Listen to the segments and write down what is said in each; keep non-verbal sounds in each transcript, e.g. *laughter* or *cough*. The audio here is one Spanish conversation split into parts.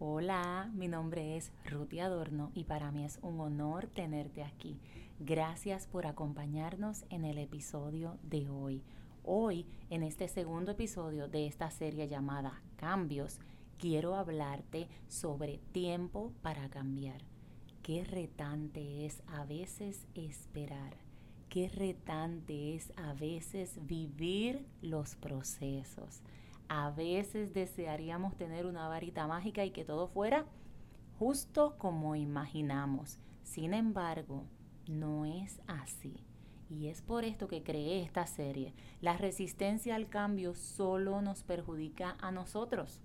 Hola, mi nombre es Ruti Adorno y para mí es un honor tenerte aquí. Gracias por acompañarnos en el episodio de hoy. Hoy, en este segundo episodio de esta serie llamada Cambios, quiero hablarte sobre tiempo para cambiar. Qué retante es a veces esperar. Qué retante es a veces vivir los procesos. A veces desearíamos tener una varita mágica y que todo fuera justo como imaginamos. Sin embargo, no es así. Y es por esto que creé esta serie. La resistencia al cambio solo nos perjudica a nosotros.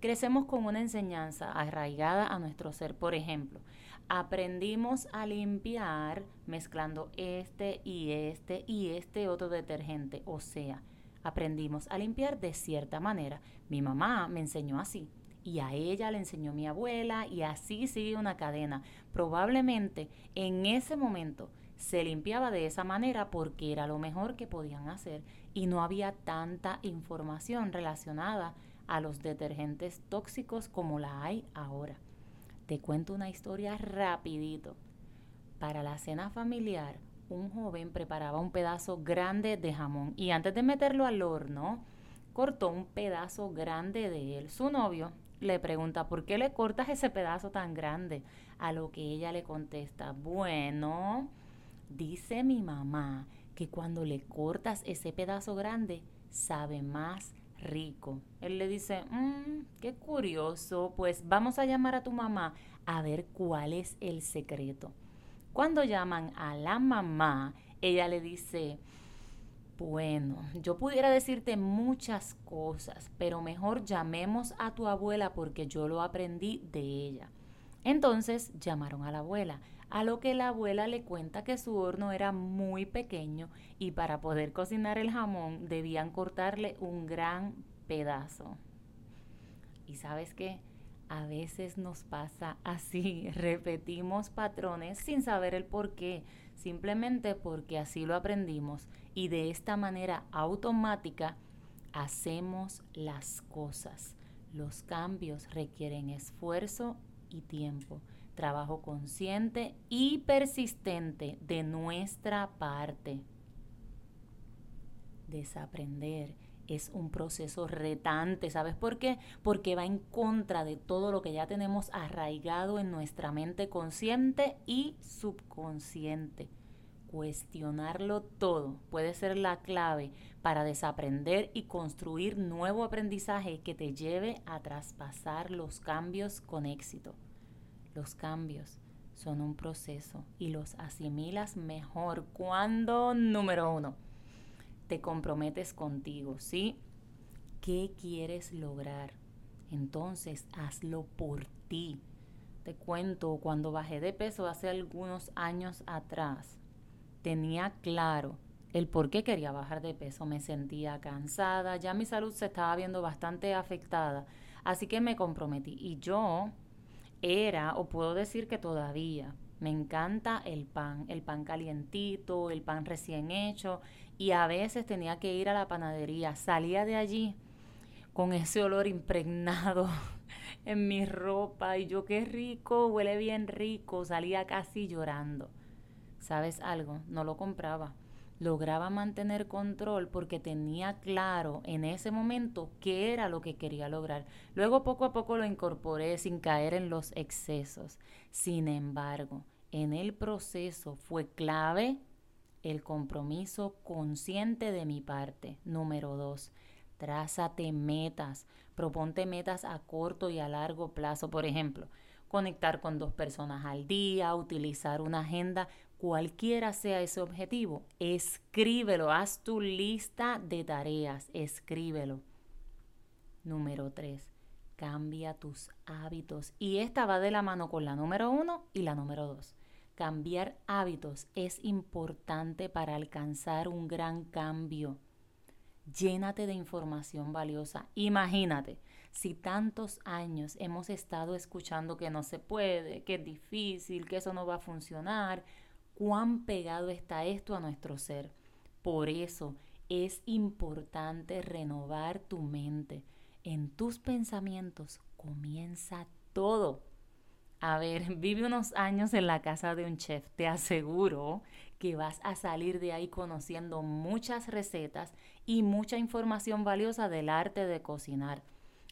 Crecemos con una enseñanza arraigada a nuestro ser. Por ejemplo, aprendimos a limpiar mezclando este y este y este otro detergente. O sea, aprendimos a limpiar de cierta manera. Mi mamá me enseñó así y a ella le enseñó mi abuela y así sigue una cadena. Probablemente en ese momento se limpiaba de esa manera porque era lo mejor que podían hacer y no había tanta información relacionada a los detergentes tóxicos como la hay ahora. Te cuento una historia rapidito. Para la cena familiar, un joven preparaba un pedazo grande de jamón y antes de meterlo al horno, cortó un pedazo grande de él. Su novio le pregunta, ¿por qué le cortas ese pedazo tan grande? A lo que ella le contesta, bueno, dice mi mamá que cuando le cortas ese pedazo grande, sabe más rico. Él le dice, mmm, qué curioso, pues vamos a llamar a tu mamá a ver cuál es el secreto. Cuando llaman a la mamá, ella le dice, bueno, yo pudiera decirte muchas cosas, pero mejor llamemos a tu abuela porque yo lo aprendí de ella. Entonces llamaron a la abuela, a lo que la abuela le cuenta que su horno era muy pequeño y para poder cocinar el jamón debían cortarle un gran pedazo. ¿Y sabes qué? A veces nos pasa así, *laughs* repetimos patrones sin saber el por qué, simplemente porque así lo aprendimos y de esta manera automática hacemos las cosas. Los cambios requieren esfuerzo y tiempo, trabajo consciente y persistente de nuestra parte. Desaprender es un proceso retante. ¿Sabes por qué? Porque va en contra de todo lo que ya tenemos arraigado en nuestra mente consciente y subconsciente. Cuestionarlo todo puede ser la clave para desaprender y construir nuevo aprendizaje que te lleve a traspasar los cambios con éxito. Los cambios son un proceso y los asimilas mejor cuando, número uno, te comprometes contigo, ¿sí? ¿Qué quieres lograr? Entonces, hazlo por ti. Te cuento, cuando bajé de peso hace algunos años atrás, tenía claro el por qué quería bajar de peso. Me sentía cansada, ya mi salud se estaba viendo bastante afectada, así que me comprometí. Y yo era, o puedo decir que todavía, me encanta el pan, el pan calientito, el pan recién hecho y a veces tenía que ir a la panadería. Salía de allí con ese olor impregnado *laughs* en mi ropa y yo qué rico, huele bien rico, salía casi llorando. ¿Sabes algo? No lo compraba. Lograba mantener control porque tenía claro en ese momento qué era lo que quería lograr. Luego poco a poco lo incorporé sin caer en los excesos. Sin embargo, en el proceso fue clave el compromiso consciente de mi parte. Número dos, trázate metas, proponte metas a corto y a largo plazo. Por ejemplo, conectar con dos personas al día, utilizar una agenda, cualquiera sea ese objetivo, escríbelo, haz tu lista de tareas, escríbelo. Número tres, cambia tus hábitos. Y esta va de la mano con la número uno y la número dos. Cambiar hábitos es importante para alcanzar un gran cambio. Llénate de información valiosa. Imagínate, si tantos años hemos estado escuchando que no se puede, que es difícil, que eso no va a funcionar, cuán pegado está esto a nuestro ser. Por eso es importante renovar tu mente. En tus pensamientos comienza todo. A ver, *laughs* vive unos años en la casa de un chef. Te aseguro que vas a salir de ahí conociendo muchas recetas y mucha información valiosa del arte de cocinar.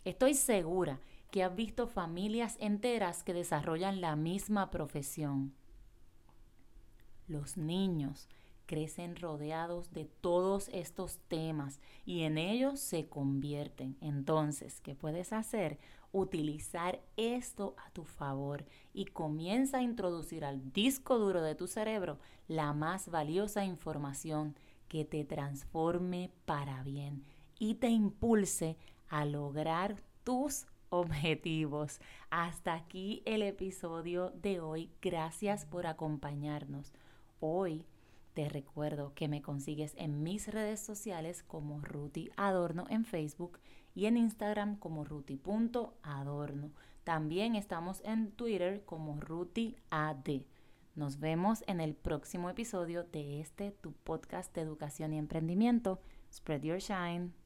Estoy segura que has visto familias enteras que desarrollan la misma profesión. Los niños crecen rodeados de todos estos temas y en ellos se convierten. Entonces, ¿qué puedes hacer? Utilizar esto a tu favor y comienza a introducir al disco duro de tu cerebro la más valiosa información que te transforme para bien y te impulse a lograr tus objetivos. Hasta aquí el episodio de hoy. Gracias por acompañarnos. Hoy te recuerdo que me consigues en mis redes sociales como Ruti Adorno en Facebook y en Instagram como ruti.adorno. También estamos en Twitter como RutiAD. Nos vemos en el próximo episodio de este tu podcast de educación y emprendimiento. Spread your shine.